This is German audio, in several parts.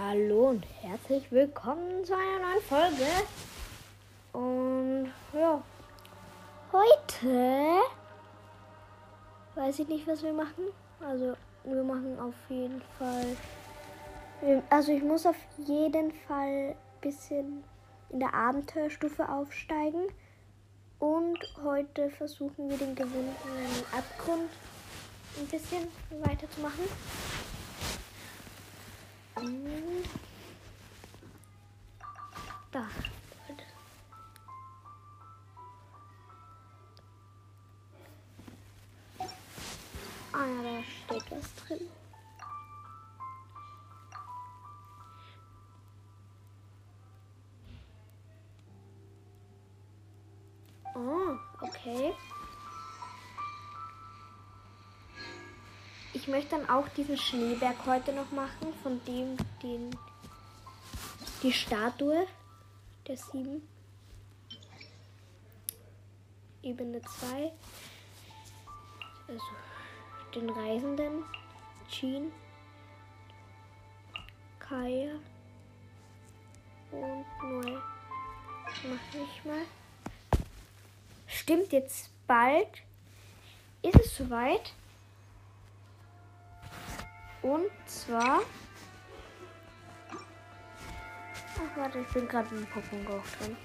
Hallo und herzlich willkommen zu einer neuen Folge. Und ja, heute weiß ich nicht, was wir machen. Also wir machen auf jeden Fall. Also ich muss auf jeden Fall ein bisschen in der Abenteuerstufe aufsteigen. Und heute versuchen wir den gewundenen Abgrund ein bisschen weiterzumachen. Da. Ah ja, da steht was drin. Oh, okay. Ich möchte dann auch diesen Schneeberg heute noch machen, von dem den die Statue der sieben. Ebene 2. Also den Reisenden. Jean. Kaya. Und neu. Mach ich mal. Stimmt jetzt bald. Ist es soweit? Und zwar. Ach, warte, ich bin gerade im Pokémon drin.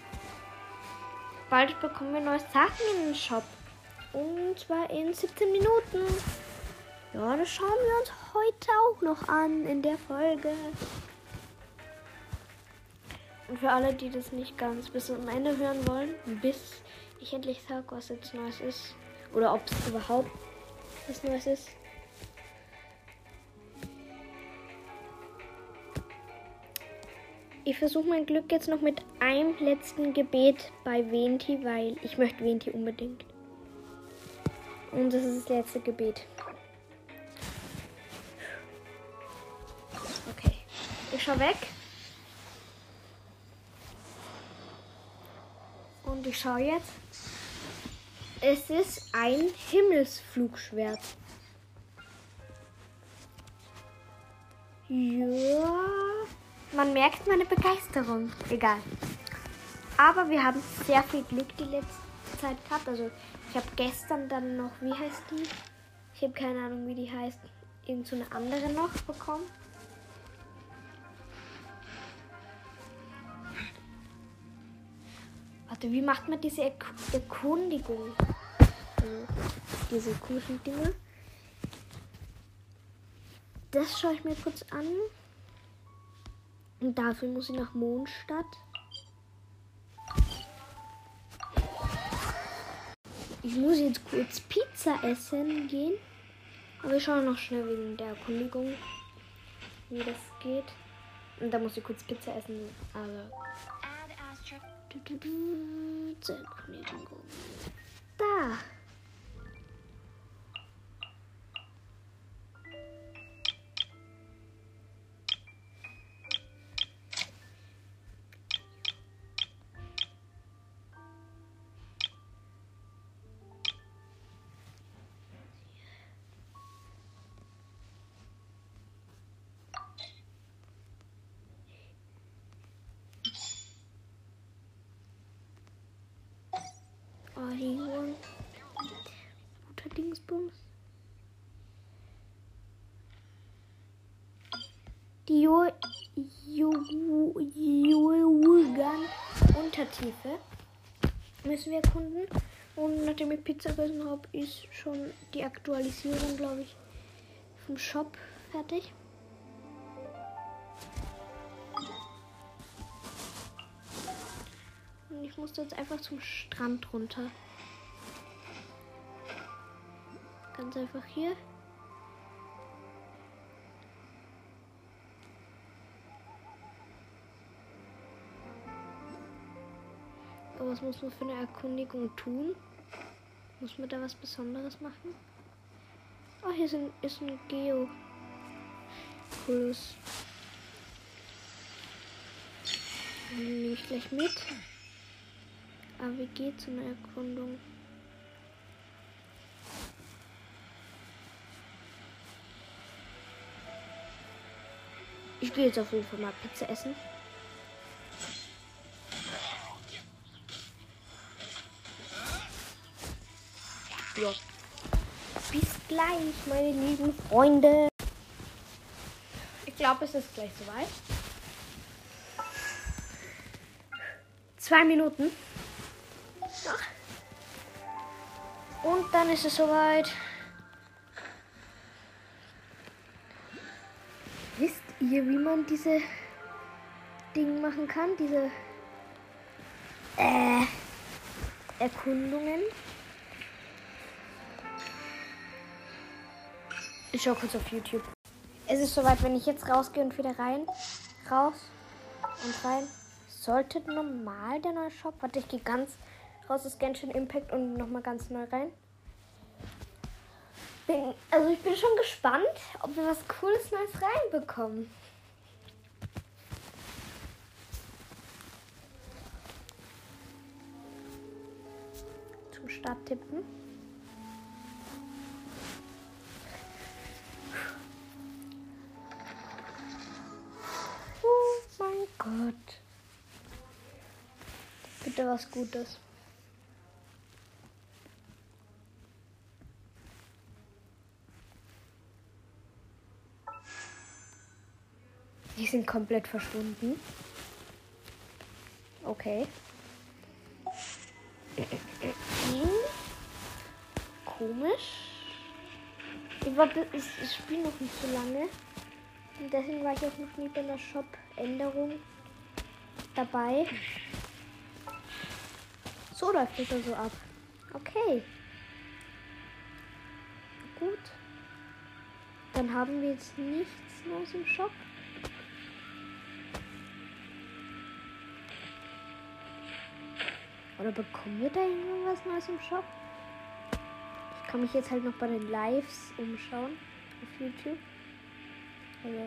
Bald bekommen wir neue Sachen in den Shop. Und zwar in 17 Minuten. Ja, das schauen wir uns heute auch noch an in der Folge. Und für alle, die das nicht ganz bis zum Ende hören wollen, bis ich endlich sage, was jetzt Neues ist. Oder ob es überhaupt was Neues ist. Ich versuche mein Glück jetzt noch mit einem letzten Gebet bei Venti, weil ich möchte Venti unbedingt. Und das ist das letzte Gebet. Okay. Ich schau weg. Und ich schaue jetzt. Es ist ein Himmelsflugschwert. Ja. Man merkt meine Begeisterung. Egal. Aber wir haben sehr viel Glück die letzte Zeit gehabt. Also ich habe gestern dann noch, wie heißt die? Ich habe keine Ahnung, wie die heißt. Irgend so eine andere noch bekommen. Warte, wie macht man diese Erk Erkundigung? Also, diese komischen Dinge. Das schaue ich mir kurz an. Und dafür muss ich nach Mondstadt. Ich muss jetzt kurz Pizza essen gehen. Aber wir schauen noch schnell wegen der Erkundigung, wie das geht. Und da muss ich kurz Pizza essen. Also. Da. Orion. Guter Dingsbums. Die Jugan Untertiefe müssen wir erkunden. Und nachdem ich Pizza gegessen habe, ist schon die Aktualisierung, glaube ich, vom Shop fertig. Musste jetzt einfach zum Strand runter. Ganz einfach hier. Aber was muss man für eine Erkundigung tun? Muss man da was Besonderes machen? Oh, hier ist ein, ist ein Geo. Den nehme ich gleich mit. AWG zu einer Erkundung. Ich gehe jetzt auf jeden Fall mal Pizza essen. Ja. Bis gleich, meine lieben Freunde. Ich glaube, es ist gleich soweit. Zwei Minuten. Und dann ist es soweit. Wisst ihr, wie man diese Dinge machen kann? Diese äh, Erkundungen? Ich schau kurz auf YouTube. Es ist soweit, wenn ich jetzt rausgehe und wieder rein, raus und rein. Sollte normal der neue Shop. Warte, ich gehe ganz raus aus Genshin Impact und nochmal ganz neu rein. Bin, also ich bin schon gespannt, ob wir was Cooles Neues reinbekommen. Zum Start tippen. Oh mein Gott. Bitte was Gutes. Die sind komplett verschwunden. Okay. Komisch. Ich, war, ich, ich spiele noch nicht so lange. Und deswegen war ich auch noch nie bei der Shop-Änderung dabei. So läuft es also ab. Okay. Gut. Dann haben wir jetzt nichts Neues im Shop. Oder bekommen wir da irgendwas Neues im Shop? Ich kann mich jetzt halt noch bei den Lives umschauen auf YouTube. Also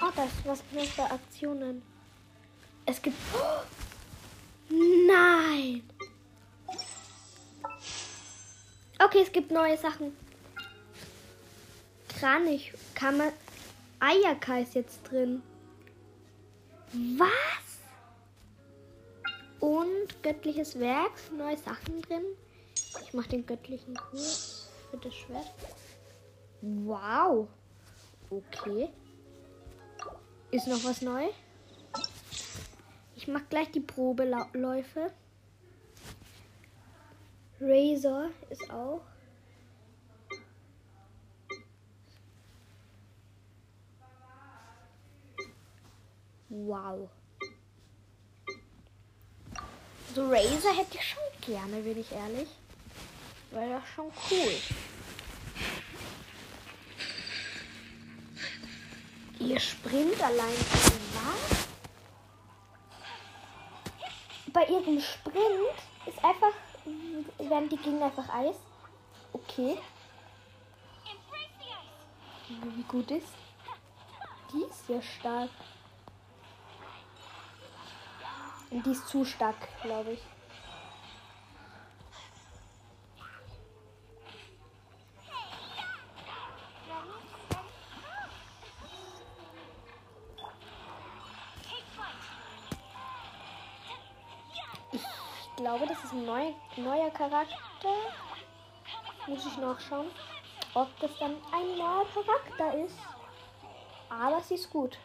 Oh, da ist was noch für Aktionen. Es gibt. Oh! Nein! Okay, es gibt neue Sachen. Kranich. Kann man. Ayaka ist jetzt drin. Was? Und göttliches Werk. Neue Sachen drin. Ich mache den göttlichen Kurs für das Schwert. Wow. Okay. Ist noch was neu? Ich mache gleich die Probeläufe. Razor ist auch. Wow. So Razor hätte ich schon gerne, bin ich ehrlich. Wäre das schon cool. Ihr Sprint allein. Was? Bei ihrem Sprint ist einfach. werden die Gegner einfach Eis. Okay. Wie gut ist? Die ist ja stark. Und die ist zu stark, glaube ich. Ich glaube, das ist ein neu, neuer Charakter. Muss ich nachschauen, ob das dann ein neuer Charakter ist. Aber sie ist gut.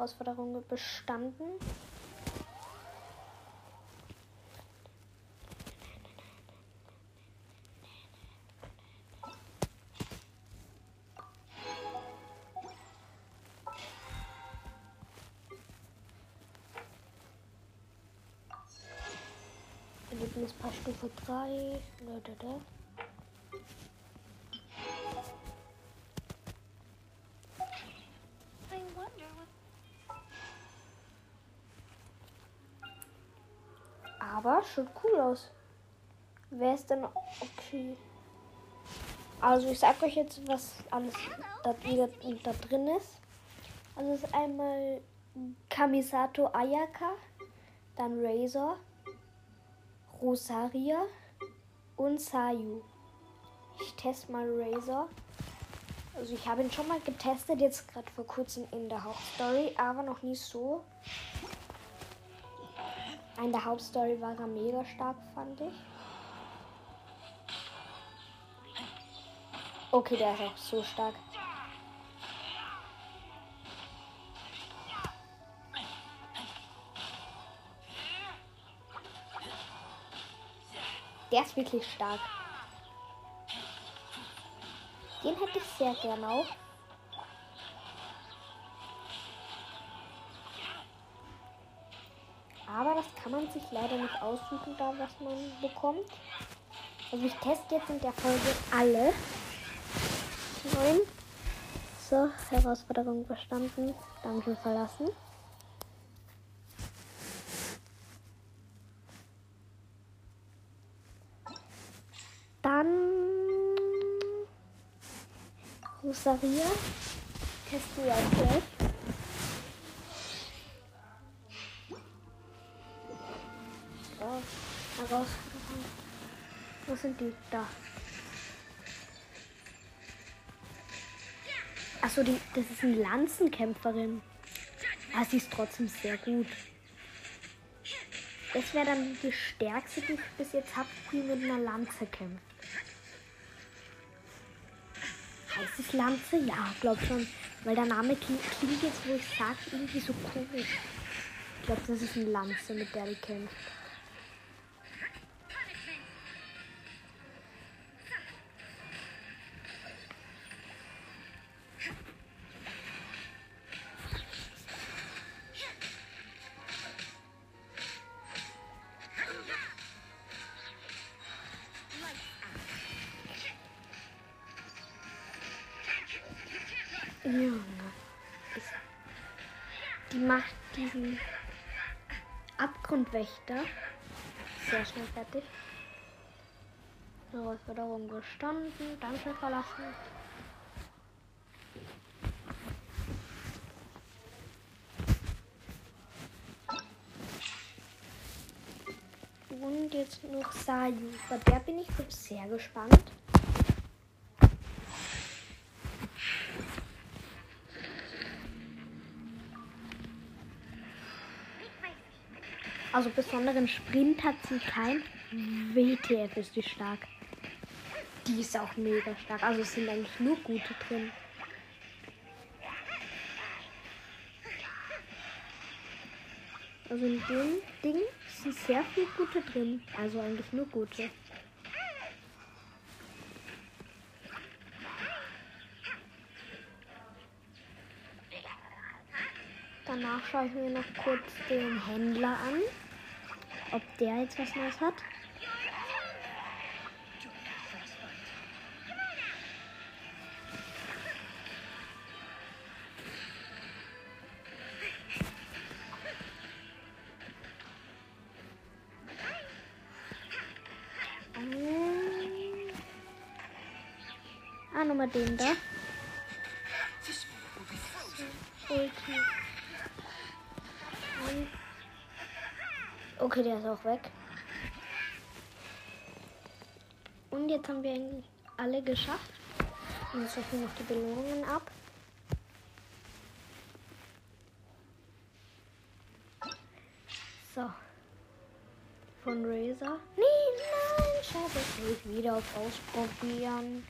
Herausforderung bestanden. Erlebnispaar Stufe 3. Da, schaut cool aus. Wer ist denn okay? Also ich sag euch jetzt, was alles da, wieder, da drin ist. Also es ist einmal Kamisato Ayaka. dann Razor, Rosaria und Sayu. Ich teste mal Razor. Also ich habe ihn schon mal getestet, jetzt gerade vor kurzem in der Hauptstory, aber noch nie so. In der Hauptstory war er mega stark, fand ich. Okay, der ist auch so stark. Der ist wirklich stark. Den hätte ich sehr gerne auch. Aber das kann man sich leider nicht aussuchen, da was man bekommt. Also ich teste jetzt in der Folge alle neun. So, Herausforderung verstanden. Dungeon verlassen. Dann Rosaria. Testen wir auch gleich. Die? Da. Achso, die, das ist eine Lanzenkämpferin. Aber sie ist trotzdem sehr gut. Das wäre dann die stärkste, die ich bis jetzt habe, die mit einer Lanze kämpft. Heißt es Lanze? Ja, glaub schon. Weil der Name klingt, klingt jetzt, wo ich sage, irgendwie so komisch. Ich glaube, das ist eine Lanze, mit der die kämpft. Abgrundwächter sehr schnell fertig. Herausforderung bestanden, Dungeon verlassen. Und jetzt noch Sayu. Bei der bin ich sehr gespannt. Also besonderen Sprint hat sie kein. WTF ist die stark. Die ist auch mega stark. Also es sind eigentlich nur gute drin. Also in dem Ding sind sehr viele gute drin. Also eigentlich nur gute. Danach schaue ich mir noch kurz den Händler an, ob der jetzt was Neues hat. Ähm. Ah, nochmal den da. Auch weg. Und jetzt haben wir eigentlich alle geschafft. Und jetzt rufen wir noch die Belohnungen ab. So. Von Razer. Nee, nein, schade. Ich wieder auf Ausprobieren.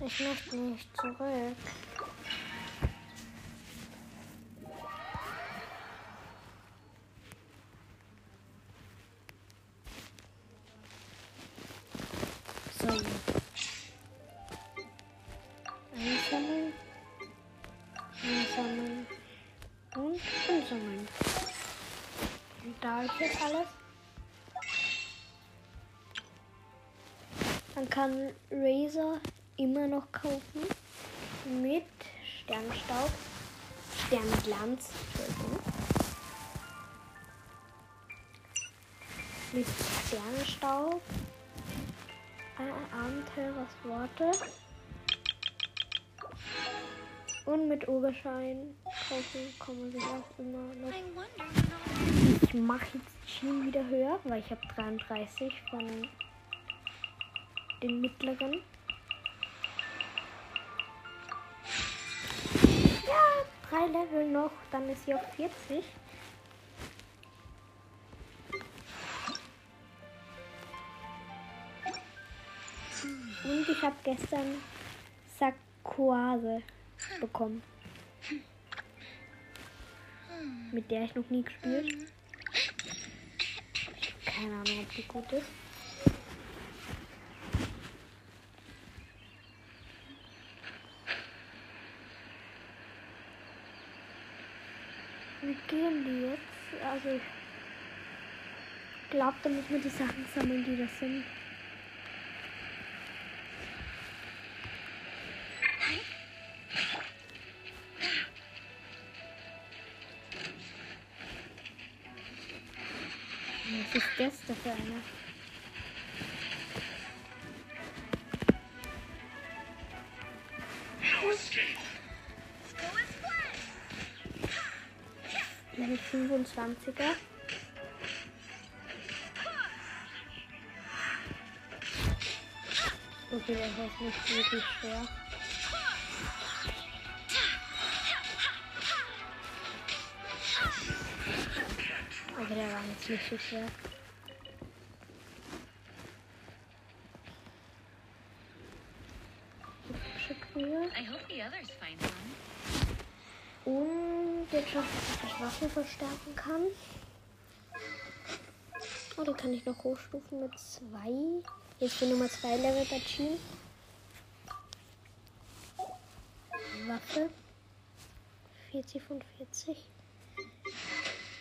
Ich möchte nicht zurück. Kann Razer immer noch kaufen. Mit Sternstaub. Sternglanz. Mit Sternstaub. Abenteuer, was Worte. Und mit Oberschein Kaufen kann man sich auch immer noch. Ich mache jetzt Team wieder höher, weil ich habe 33 von den mittleren. Ja, drei Level noch, dann ist sie auf 40. Und ich habe gestern Sakuase bekommen. Mit der ich noch nie gespielt. Keine Ahnung, ob die gut ist. Wie gehen die jetzt? Also ich glaube, da müssen wir die Sachen sammeln, die das sind. Was ist das da für eine? 25er. Okay, das ist nicht wirklich schwer. Okay, der war jetzt nicht so schwer. I hope the others find jetzt wir, ob ich Waffe verstärken kann. Oh, die kann ich noch hochstufen mit zwei. Jetzt bin Nummer zwei Level bei Team. Waffe. 40 von 40.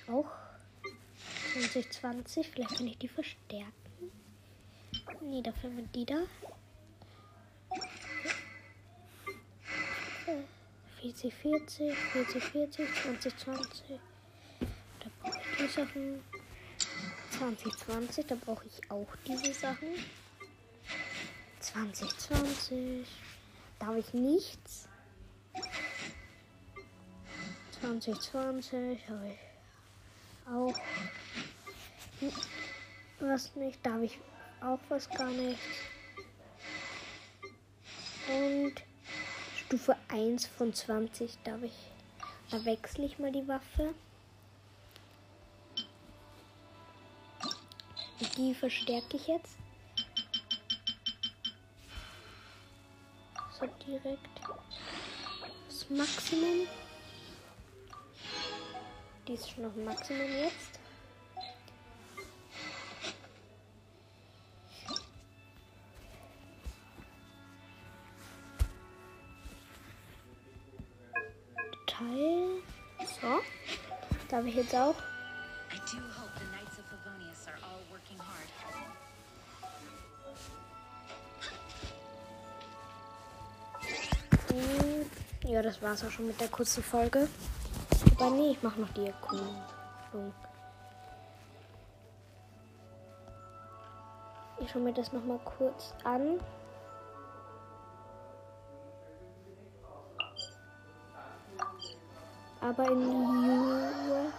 Auch 2020. Vielleicht kann ich die verstärken. Nee, dafür mit die da. 40, 40, 40, 40, 20, 20. Da brauche ich die Sachen. 20, 20, da brauche ich auch diese Sachen. 20, 20. Da habe ich nichts. 20, 20 habe ich auch. Was nicht, da habe ich auch was gar nicht. Und Stufe 1 von 20 darf ich. Da wechsle ich mal die Waffe. Die verstärke ich jetzt. So direkt. Das Maximum. Die ist schon auf Maximum jetzt. Habe ich jetzt auch. Mm, Ja, das war's auch schon mit der kurzen Folge. Aber nee, ich mache noch die Erkundung. Ich schaue mir das noch mal kurz an. Aber in Juhe.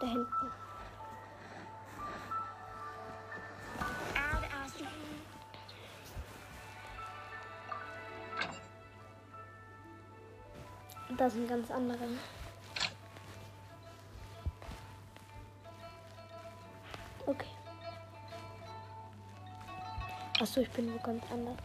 Da hinten. Add as Da sind ganz andere. Achso, ich bin wo ganz anders.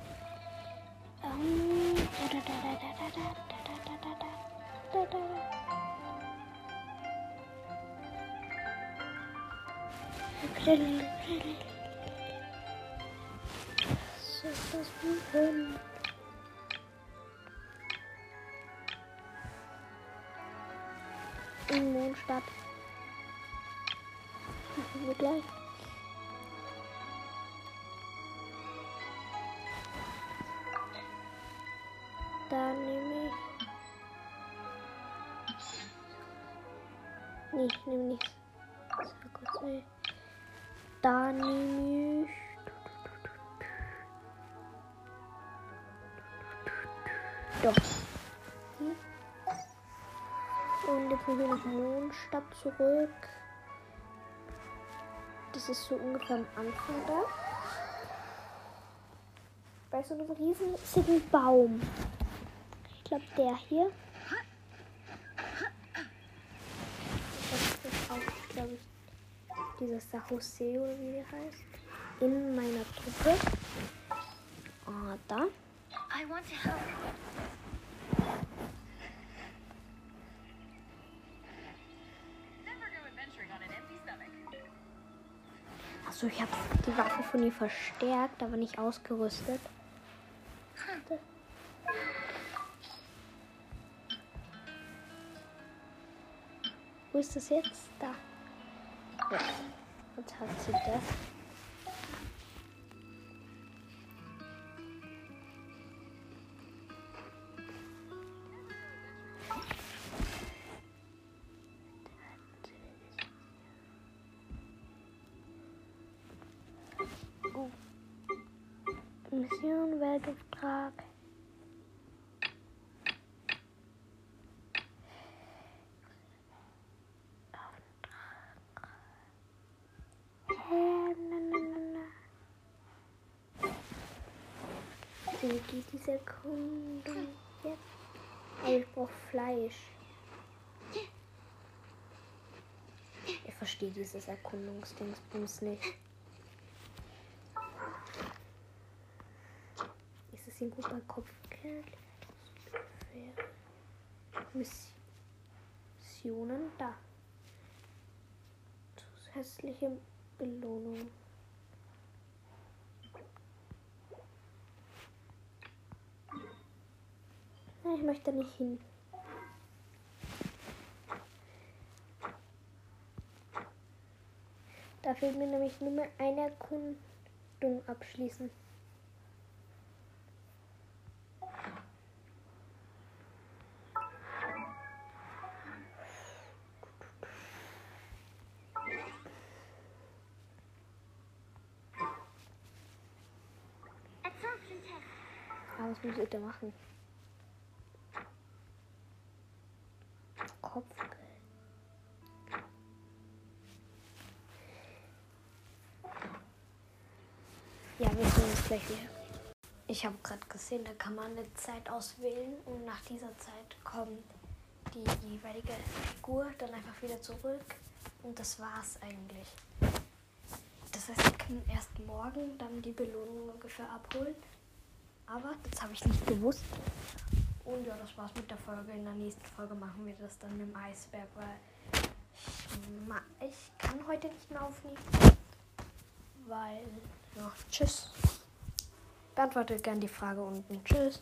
Was ist das für ein In Mondstadt. Machen wir gleich. Da nehme ich. Nee, nehme nicht. Da nehme ich. Doch. Und jetzt müssen wir nach Mondstadt zurück. Das ist so ungefähr am Anfang da. Bei so einem riesigen Baum. Ich glaube, der hier. Das ist auch, glaube ich, dieses Jose oder wie der heißt. In meiner Truppe. Ah, da. Achso, ich habe die Waffe von ihr verstärkt, aber nicht ausgerüstet. Wo ist das jetzt? Da. Ja. Jetzt hat sie das. Oh. Mission Weltauftrag. Wie geht diese jetzt? Aber ich brauche Fleisch. Ich verstehe dieses Erkundungsdingsbums nicht. Ist es ein guter Kopfkerl? Missionen da. Zusätzliche Belohnung. Ich möchte nicht hin. Da fehlt mir nämlich nur mehr eine Erkundung abschließen. Aber was muss ich da machen? Kopfgeld. Ja, wir sehen uns gleich wieder. Ich habe gerade gesehen, da kann man eine Zeit auswählen und nach dieser Zeit kommt die jeweilige Figur dann einfach wieder zurück und das war's eigentlich. Das heißt, wir können erst morgen dann die Belohnung ungefähr abholen. Aber das habe ich nicht gewusst. Und ja, das war's mit der Folge. In der nächsten Folge machen wir das dann mit dem Eisberg, weil ich, ich kann heute nicht mehr aufnehmen. Weil, ja, tschüss. Beantwortet gern die Frage unten. Tschüss.